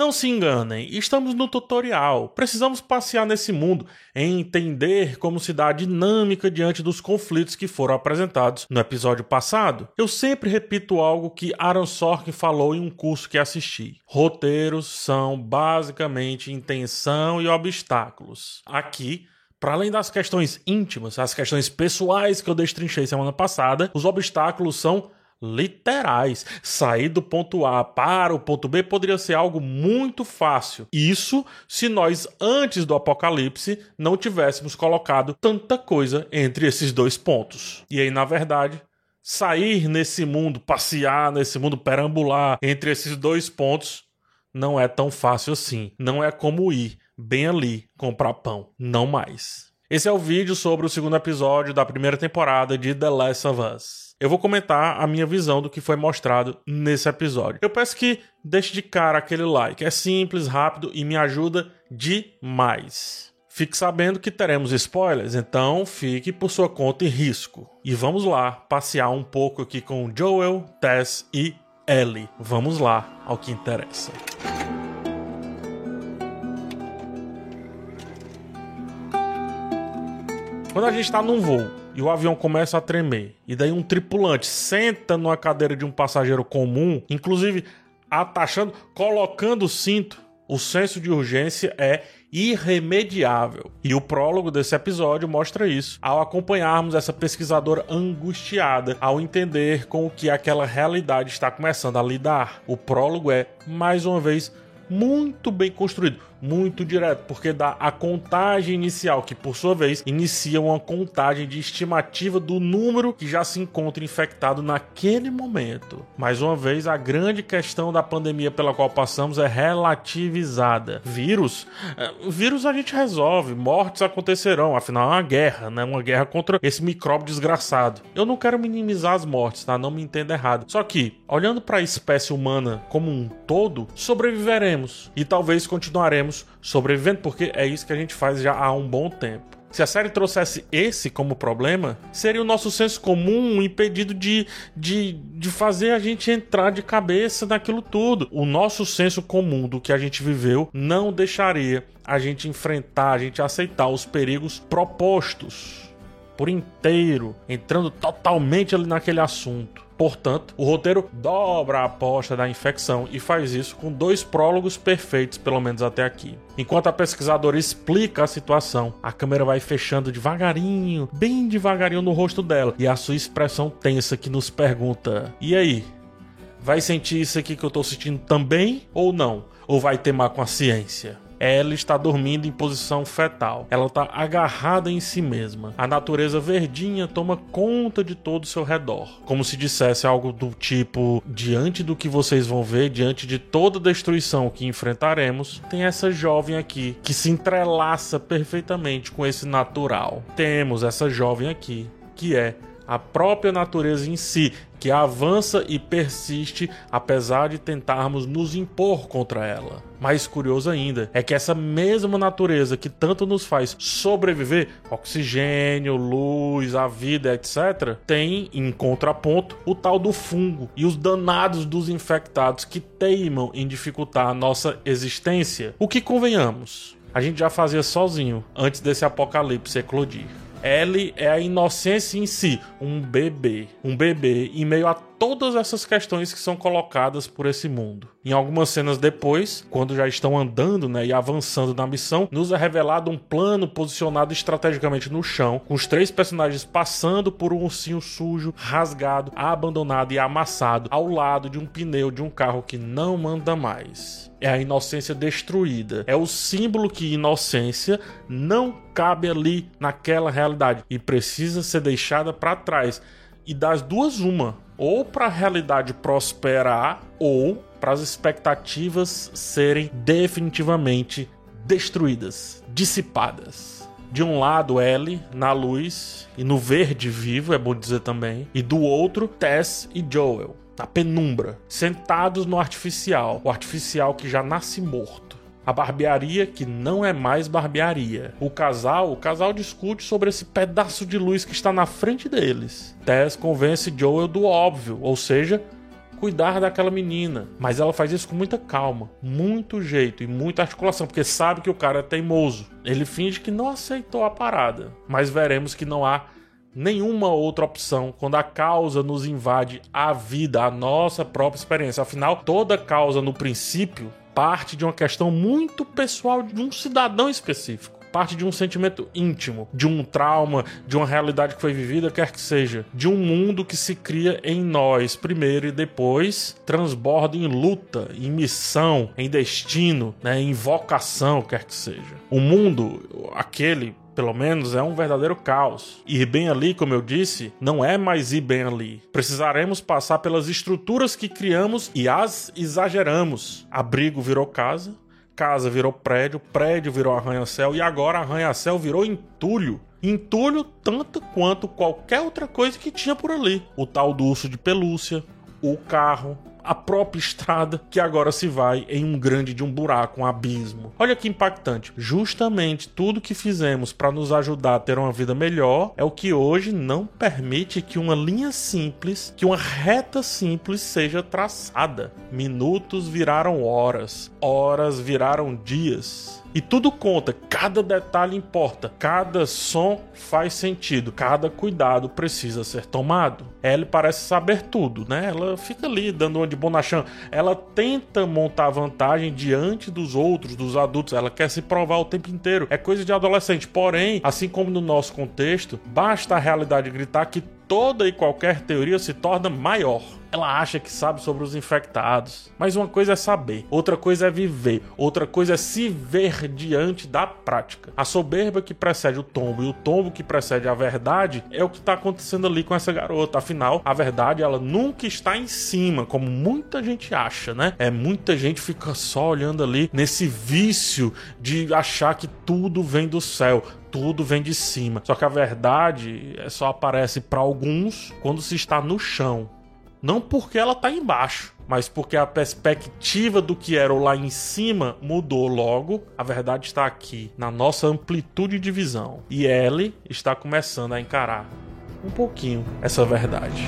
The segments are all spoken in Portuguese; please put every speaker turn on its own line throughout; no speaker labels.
Não se enganem, estamos no tutorial. Precisamos passear nesse mundo, entender como se dá a dinâmica diante dos conflitos que foram apresentados no episódio passado. Eu sempre repito algo que Aaron Sorkin falou em um curso que assisti. Roteiros são basicamente intenção e obstáculos. Aqui para além das questões íntimas, as questões pessoais que eu destrinchei semana passada, os obstáculos são literais. Sair do ponto A para o ponto B poderia ser algo muito fácil. Isso se nós, antes do apocalipse, não tivéssemos colocado tanta coisa entre esses dois pontos. E aí, na verdade, sair nesse mundo, passear nesse mundo, perambular entre esses dois pontos, não é tão fácil assim. Não é como ir bem ali comprar pão, não mais. Esse é o vídeo sobre o segundo episódio da primeira temporada de The Last of Us. Eu vou comentar a minha visão do que foi mostrado nesse episódio. Eu peço que deixe de cara aquele like. É simples, rápido e me ajuda demais. Fique sabendo que teremos spoilers, então fique por sua conta e risco. E vamos lá passear um pouco aqui com Joel, Tess e Ellie. Vamos lá ao que interessa. Quando a gente está num voo e o avião começa a tremer, e daí um tripulante senta numa cadeira de um passageiro comum, inclusive atachando, colocando o cinto, o senso de urgência é irremediável. E o prólogo desse episódio mostra isso. Ao acompanharmos essa pesquisadora angustiada, ao entender com o que aquela realidade está começando a lidar, o prólogo é, mais uma vez, muito bem construído, muito direto, porque dá a contagem inicial, que por sua vez inicia uma contagem de estimativa do número que já se encontra infectado naquele momento. Mais uma vez, a grande questão da pandemia pela qual passamos é relativizada. Vírus, é, vírus a gente resolve, mortes acontecerão, afinal é uma guerra, né? Uma guerra contra esse micróbio desgraçado. Eu não quero minimizar as mortes, tá? Não me entenda errado. Só que, olhando para a espécie humana como um todo, sobreviveremos e talvez continuaremos sobrevivendo, porque é isso que a gente faz já há um bom tempo. Se a série trouxesse esse como problema, seria o nosso senso comum impedido de, de, de fazer a gente entrar de cabeça naquilo tudo. O nosso senso comum do que a gente viveu não deixaria a gente enfrentar, a gente aceitar os perigos propostos por inteiro, entrando totalmente ali naquele assunto. Portanto, o roteiro dobra a aposta da infecção e faz isso com dois prólogos perfeitos, pelo menos até aqui. Enquanto a pesquisadora explica a situação, a câmera vai fechando devagarinho, bem devagarinho no rosto dela, e a sua expressão tensa que nos pergunta: "E aí? Vai sentir isso aqui que eu tô sentindo também ou não? Ou vai ter má consciência?" Ela está dormindo em posição fetal. Ela está agarrada em si mesma. A natureza verdinha toma conta de todo o seu redor. Como se dissesse algo do tipo: diante do que vocês vão ver, diante de toda a destruição que enfrentaremos, tem essa jovem aqui que se entrelaça perfeitamente com esse natural. Temos essa jovem aqui que é a própria natureza em si, que avança e persiste apesar de tentarmos nos impor contra ela. Mais curioso ainda é que essa mesma natureza que tanto nos faz sobreviver, oxigênio, luz, a vida, etc., tem em contraponto o tal do fungo e os danados dos infectados que teimam em dificultar a nossa existência. O que convenhamos, a gente já fazia sozinho antes desse apocalipse eclodir. Ellie é a inocência em si, um bebê. Um bebê em meio a todas essas questões que são colocadas por esse mundo. Em algumas cenas depois, quando já estão andando né, e avançando na missão, nos é revelado um plano posicionado estrategicamente no chão, com os três personagens passando por um ursinho sujo, rasgado, abandonado e amassado ao lado de um pneu de um carro que não anda mais. É a inocência destruída. É o símbolo que inocência não cabe ali naquela realidade e precisa ser deixada para trás. E das duas, uma ou para a realidade prosperar ou para as expectativas serem definitivamente destruídas, dissipadas. De um lado, Ellie na luz e no verde vivo, é bom dizer também, e do outro, Tess e Joel na penumbra, sentados no artificial, o artificial que já nasce morto a barbearia que não é mais barbearia. O casal, o casal discute sobre esse pedaço de luz que está na frente deles. Tess convence Joel do óbvio, ou seja, cuidar daquela menina. Mas ela faz isso com muita calma, muito jeito e muita articulação, porque sabe que o cara é teimoso. Ele finge que não aceitou a parada, mas veremos que não há nenhuma outra opção quando a causa nos invade a vida, a nossa própria experiência. Afinal, toda causa no princípio parte de uma questão muito pessoal de um cidadão específico parte de um sentimento íntimo, de um trauma, de uma realidade que foi vivida, quer que seja, de um mundo que se cria em nós primeiro e depois transborda em luta, em missão, em destino, né, em vocação, quer que seja. O mundo, aquele pelo menos, é um verdadeiro caos. Ir bem ali, como eu disse, não é mais ir bem ali. Precisaremos passar pelas estruturas que criamos e as exageramos. Abrigo virou casa, casa virou prédio, prédio virou arranha-céu e agora arranha-céu virou entulho. Entulho tanto quanto qualquer outra coisa que tinha por ali. O tal do urso de pelúcia, o carro, a própria estrada, que agora se vai em um grande de um buraco, um abismo. Olha que impactante. Justamente tudo que fizemos para nos ajudar a ter uma vida melhor é o que hoje não permite que uma linha simples, que uma reta simples seja traçada. Minutos viraram horas, horas viraram dias. E tudo conta, cada detalhe importa, cada som faz sentido, cada cuidado precisa ser tomado. Ellie parece saber tudo, né? Ela fica ali dando uma de bonachão. Ela tenta montar vantagem diante dos outros, dos adultos. Ela quer se provar o tempo inteiro. É coisa de adolescente. Porém, assim como no nosso contexto, basta a realidade gritar que toda e qualquer teoria se torna maior. Ela acha que sabe sobre os infectados. Mas uma coisa é saber, outra coisa é viver, outra coisa é se ver diante da prática. A soberba que precede o tombo e o tombo que precede a verdade é o que está acontecendo ali com essa garota. Afinal, a verdade ela nunca está em cima, como muita gente acha, né? É muita gente fica só olhando ali nesse vício de achar que tudo vem do céu tudo vem de cima. Só que a verdade é só aparece para alguns quando se está no chão. Não porque ela está embaixo, mas porque a perspectiva do que era lá em cima mudou logo. A verdade está aqui, na nossa amplitude de visão. E Ellie está começando a encarar um pouquinho essa verdade.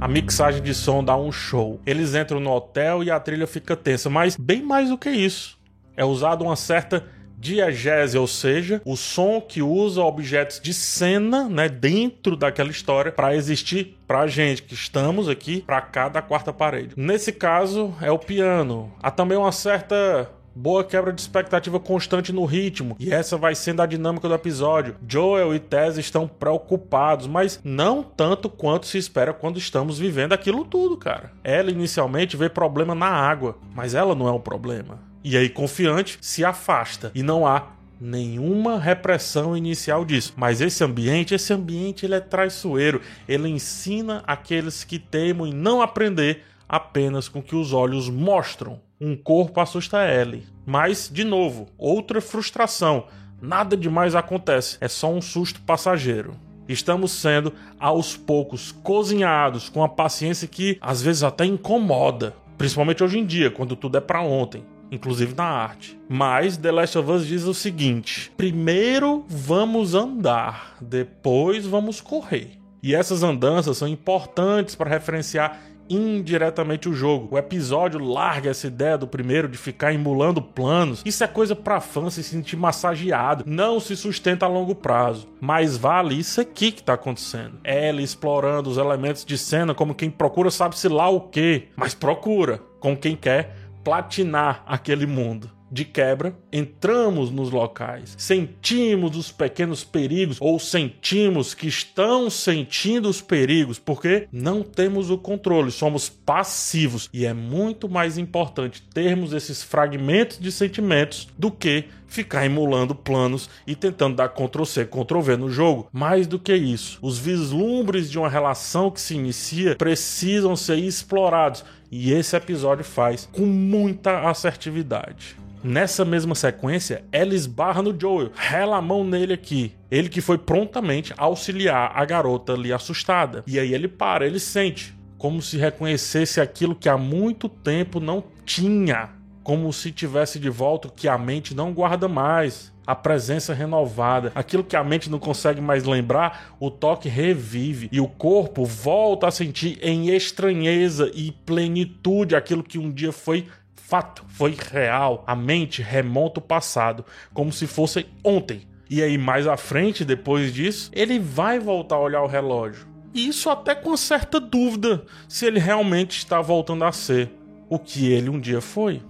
A mixagem de som dá um show. Eles entram no hotel e a trilha fica tensa, mas bem mais do que isso. É usado uma certa diegese, ou seja, o som que usa objetos de cena, né, dentro daquela história para existir pra gente que estamos aqui para cada quarta parede. Nesse caso é o piano. Há também uma certa boa quebra de expectativa constante no ritmo, e essa vai sendo a dinâmica do episódio. Joel e Tess estão preocupados, mas não tanto quanto se espera quando estamos vivendo aquilo tudo, cara. Ela inicialmente vê problema na água, mas ela não é o problema. E aí, confiante, se afasta e não há nenhuma repressão inicial disso. Mas esse ambiente, esse ambiente ele é traiçoeiro. Ele ensina aqueles que temam em não aprender apenas com que os olhos mostram. Um corpo assusta Ellie. Mas, de novo, outra frustração. Nada demais acontece, é só um susto passageiro. Estamos sendo, aos poucos, cozinhados com a paciência que às vezes até incomoda, principalmente hoje em dia, quando tudo é para ontem inclusive na arte. Mas The Last of Us diz o seguinte: primeiro vamos andar, depois vamos correr. E essas andanças são importantes para referenciar indiretamente o jogo. O episódio larga essa ideia do primeiro de ficar emulando planos. Isso é coisa para fã se sentir massageado. Não se sustenta a longo prazo. Mas vale isso aqui que tá acontecendo. Ela explorando os elementos de cena como quem procura sabe-se lá o que, mas procura com quem quer platinar aquele mundo. De quebra, entramos nos locais, sentimos os pequenos perigos ou sentimos que estão sentindo os perigos, porque não temos o controle, somos passivos e é muito mais importante termos esses fragmentos de sentimentos do que ficar emulando planos e tentando dar Ctrl C, Ctrl V no jogo. Mais do que isso, os vislumbres de uma relação que se inicia precisam ser explorados e esse episódio faz com muita assertividade. Nessa mesma sequência, ela esbarra no Joel, rela a mão nele aqui. Ele que foi prontamente auxiliar a garota ali assustada. E aí ele para, ele sente, como se reconhecesse aquilo que há muito tempo não tinha. Como se tivesse de volta o que a mente não guarda mais a presença renovada, aquilo que a mente não consegue mais lembrar, o toque revive e o corpo volta a sentir em estranheza e plenitude aquilo que um dia foi fato, foi real. A mente remonta o passado, como se fosse ontem. E aí, mais à frente, depois disso, ele vai voltar a olhar o relógio. E isso até com certa dúvida se ele realmente está voltando a ser o que ele um dia foi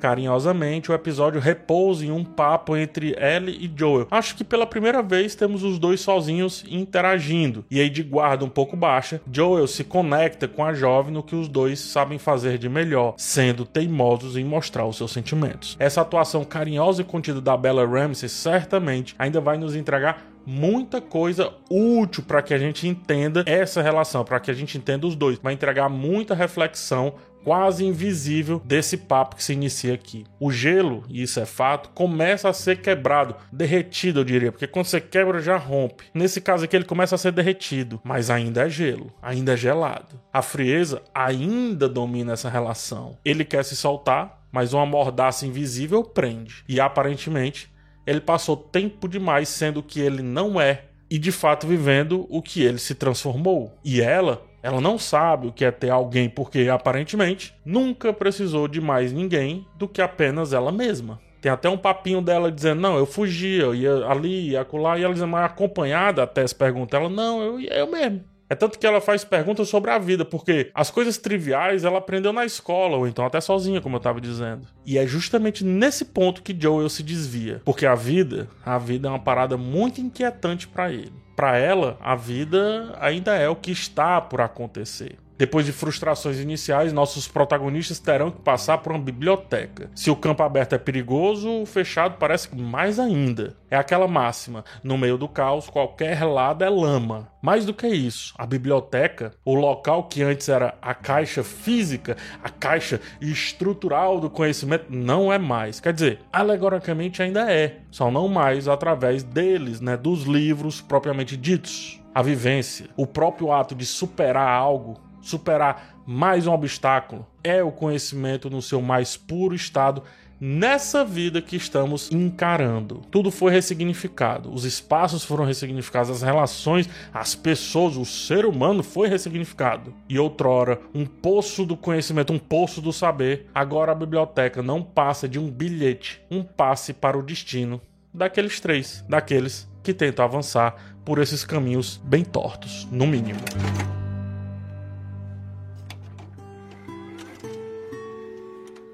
carinhosamente, o episódio repousa em um papo entre Ellie e Joel. Acho que pela primeira vez temos os dois sozinhos interagindo. E aí, de guarda um pouco baixa, Joel se conecta com a jovem no que os dois sabem fazer de melhor, sendo teimosos em mostrar os seus sentimentos. Essa atuação carinhosa e contida da Bella Ramsey certamente ainda vai nos entregar muita coisa útil para que a gente entenda essa relação, para que a gente entenda os dois. Vai entregar muita reflexão quase invisível desse papo que se inicia aqui. O gelo, e isso é fato, começa a ser quebrado, derretido, eu diria, porque quando você quebra já rompe. Nesse caso aqui ele começa a ser derretido, mas ainda é gelo, ainda é gelado. A frieza ainda domina essa relação. Ele quer se soltar, mas uma mordaça invisível prende. E aparentemente ele passou tempo demais sendo o que ele não é e de fato vivendo o que ele se transformou. E ela ela não sabe o que é ter alguém porque aparentemente nunca precisou de mais ninguém do que apenas ela mesma. Tem até um papinho dela dizendo: Não, eu fugia, eu ia ali, ia acolá, e ela dizendo, mas acompanhada até essa pergunta. Ela: Não, eu, eu mesmo. É tanto que ela faz perguntas sobre a vida, porque as coisas triviais ela aprendeu na escola, ou então até sozinha, como eu estava dizendo. E é justamente nesse ponto que Joel se desvia, porque a vida, a vida é uma parada muito inquietante para ele para ela, a vida ainda é o que está por acontecer. Depois de frustrações iniciais, nossos protagonistas terão que passar por uma biblioteca. Se o campo aberto é perigoso, o fechado parece mais ainda. É aquela máxima: no meio do caos, qualquer lado é lama. Mais do que isso, a biblioteca, o local que antes era a caixa física, a caixa estrutural do conhecimento, não é mais. Quer dizer, alegoricamente ainda é, só não mais através deles, né, dos livros propriamente ditos. A vivência, o próprio ato de superar algo superar mais um obstáculo é o conhecimento no seu mais puro estado nessa vida que estamos encarando. Tudo foi ressignificado, os espaços foram ressignificados, as relações, as pessoas, o ser humano foi ressignificado. E outrora, um poço do conhecimento, um poço do saber, agora a biblioteca não passa de um bilhete, um passe para o destino daqueles três, daqueles que tentam avançar por esses caminhos bem tortos, no mínimo.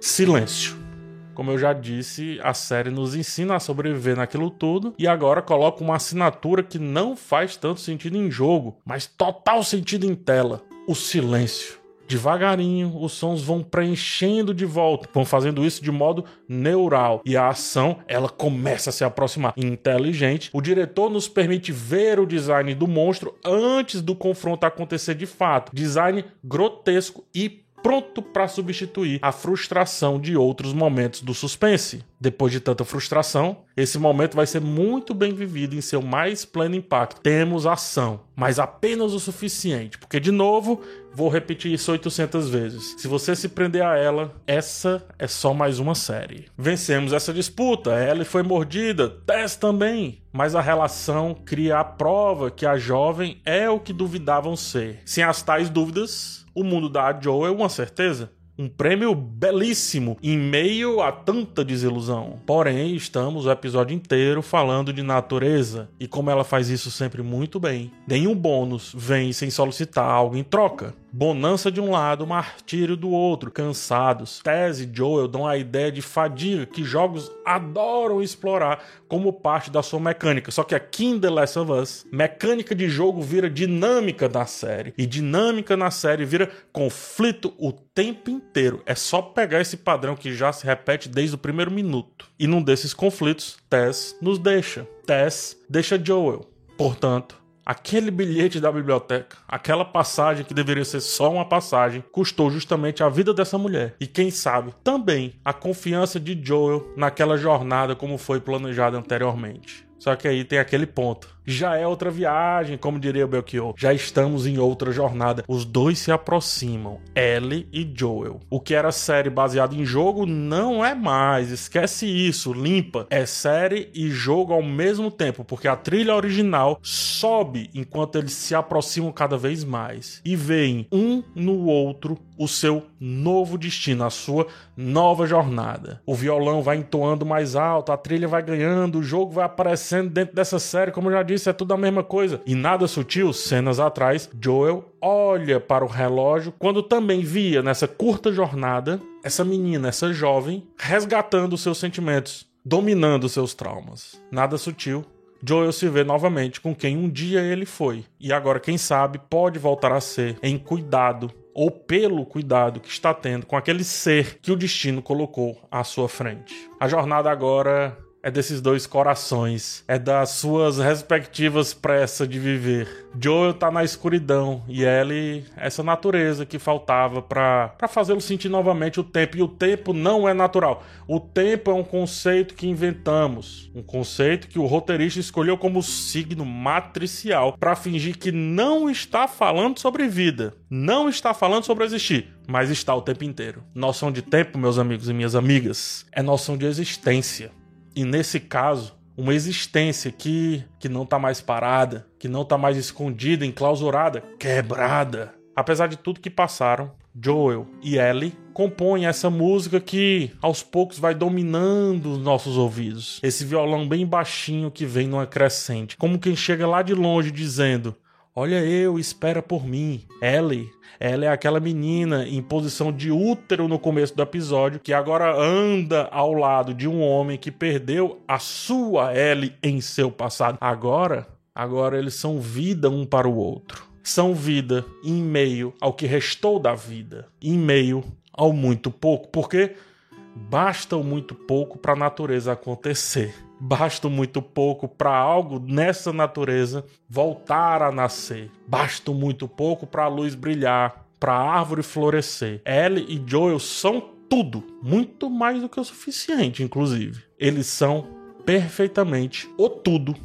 Silêncio. Como eu já disse, a série nos ensina a sobreviver naquilo tudo e agora coloca uma assinatura que não faz tanto sentido em jogo, mas total sentido em tela: o silêncio. Devagarinho, os sons vão preenchendo de volta, vão fazendo isso de modo neural e a ação ela começa a se aproximar. Inteligente, o diretor nos permite ver o design do monstro antes do confronto acontecer de fato. Design grotesco e pronto para substituir a frustração de outros momentos do suspense. Depois de tanta frustração, esse momento vai ser muito bem vivido em seu mais pleno impacto. Temos ação, mas apenas o suficiente, porque de novo, vou repetir isso 800 vezes. Se você se prender a ela, essa é só mais uma série. Vencemos essa disputa, ela foi mordida, Tess também, mas a relação cria a prova que a jovem é o que duvidavam ser. Sem as tais dúvidas, o mundo da Joe é uma certeza. Um prêmio belíssimo em meio a tanta desilusão. Porém, estamos o episódio inteiro falando de natureza e como ela faz isso sempre muito bem. Nenhum bônus vem sem solicitar algo em troca. Bonança de um lado, martírio do outro, cansados. Tese e Joel dão a ideia de fadiga que jogos adoram explorar como parte da sua mecânica. Só que aqui em The Last of Us, mecânica de jogo vira dinâmica da série. E dinâmica na série vira conflito o tempo inteiro. É só pegar esse padrão que já se repete desde o primeiro minuto. E num desses conflitos, Tess nos deixa. Tess deixa Joel. Portanto, Aquele bilhete da biblioteca, aquela passagem que deveria ser só uma passagem, custou justamente a vida dessa mulher. E quem sabe, também a confiança de Joel naquela jornada como foi planejada anteriormente. Só que aí tem aquele ponto. Já é outra viagem, como diria Belchior. Já estamos em outra jornada. Os dois se aproximam, Ellie e Joel. O que era série baseada em jogo não é mais. Esquece isso, limpa. É série e jogo ao mesmo tempo, porque a trilha original sobe enquanto eles se aproximam cada vez mais e veem um no outro o seu novo destino, a sua nova jornada. O violão vai entoando mais alto, a trilha vai ganhando, o jogo vai aparecendo dentro dessa série, como eu já disse, é tudo a mesma coisa. E nada sutil, cenas atrás, Joel olha para o relógio quando também via nessa curta jornada essa menina, essa jovem, resgatando seus sentimentos, dominando seus traumas. Nada sutil, Joel se vê novamente com quem um dia ele foi, e agora, quem sabe, pode voltar a ser em cuidado ou pelo cuidado que está tendo com aquele ser que o destino colocou à sua frente. A jornada agora é desses dois corações, é das suas respectivas pressas de viver. Joel tá na escuridão e Ellie, essa natureza que faltava para fazê-lo sentir novamente o tempo. E o tempo não é natural. O tempo é um conceito que inventamos, um conceito que o roteirista escolheu como signo matricial para fingir que não está falando sobre vida, não está falando sobre existir, mas está o tempo inteiro. Noção de tempo, meus amigos e minhas amigas, é noção de existência. E nesse caso, uma existência que, que não está mais parada, que não está mais escondida, enclausurada, quebrada. Apesar de tudo que passaram, Joel e Ellie compõem essa música que aos poucos vai dominando os nossos ouvidos. Esse violão bem baixinho que vem numa crescente, como quem chega lá de longe dizendo: Olha eu, espera por mim. Ellie, ela é aquela menina em posição de útero no começo do episódio que agora anda ao lado de um homem que perdeu a sua Ellie em seu passado. Agora, agora eles são vida um para o outro. São vida em meio ao que restou da vida, em meio ao muito pouco, porque basta o muito pouco para a natureza acontecer basta muito pouco para algo nessa natureza voltar a nascer. Basta muito pouco para a luz brilhar, para a árvore florescer. Ellie e Joel são tudo, muito mais do que o suficiente, inclusive. Eles são perfeitamente o tudo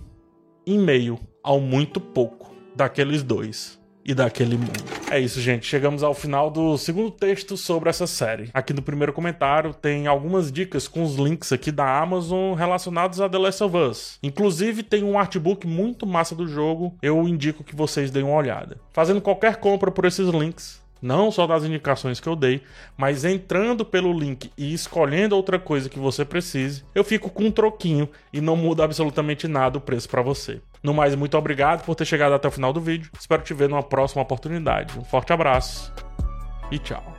em meio ao muito pouco daqueles dois e daquele mundo. É isso, gente. Chegamos ao final do segundo texto sobre essa série. Aqui no primeiro comentário tem algumas dicas com os links aqui da Amazon relacionados a The Last of Us. Inclusive tem um artbook muito massa do jogo. Eu indico que vocês deem uma olhada. Fazendo qualquer compra por esses links, não só das indicações que eu dei, mas entrando pelo link e escolhendo outra coisa que você precise, eu fico com um troquinho e não muda absolutamente nada o preço para você. No mais, muito obrigado por ter chegado até o final do vídeo. Espero te ver numa próxima oportunidade. Um forte abraço e tchau.